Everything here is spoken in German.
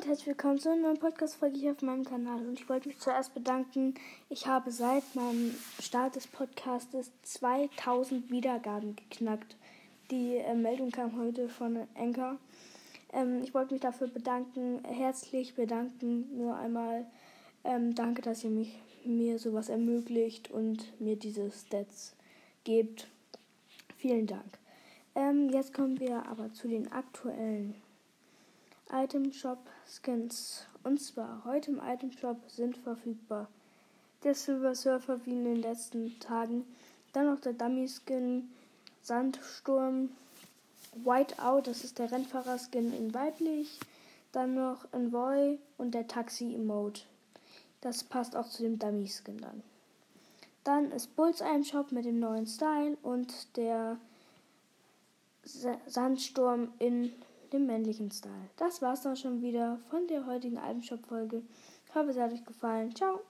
und herzlich willkommen zu einer neuen Podcast-Folge hier auf meinem Kanal. Und ich wollte mich zuerst bedanken. Ich habe seit meinem Start des Podcastes 2000 Wiedergaben geknackt. Die äh, Meldung kam heute von Anchor. Ähm, ich wollte mich dafür bedanken, herzlich bedanken. Nur einmal ähm, danke, dass ihr mich, mir sowas ermöglicht und mir diese Stats gebt. Vielen Dank. Ähm, jetzt kommen wir aber zu den aktuellen Item Shop Skins. Und zwar heute im Item Shop sind verfügbar der Silver Surfer wie in den letzten Tagen, dann noch der Dummy Skin, Sandsturm, Whiteout, das ist der Rennfahrer Skin in weiblich, dann noch Envoy und der Taxi Emote. Das passt auch zu dem Dummy Skin dann. Dann ist Bullseye im Shop mit dem neuen Style und der Sandsturm in dem männlichen Style. Das war's dann schon wieder von der heutigen Albenshop-Folge. Ich hoffe, es hat euch gefallen. Ciao!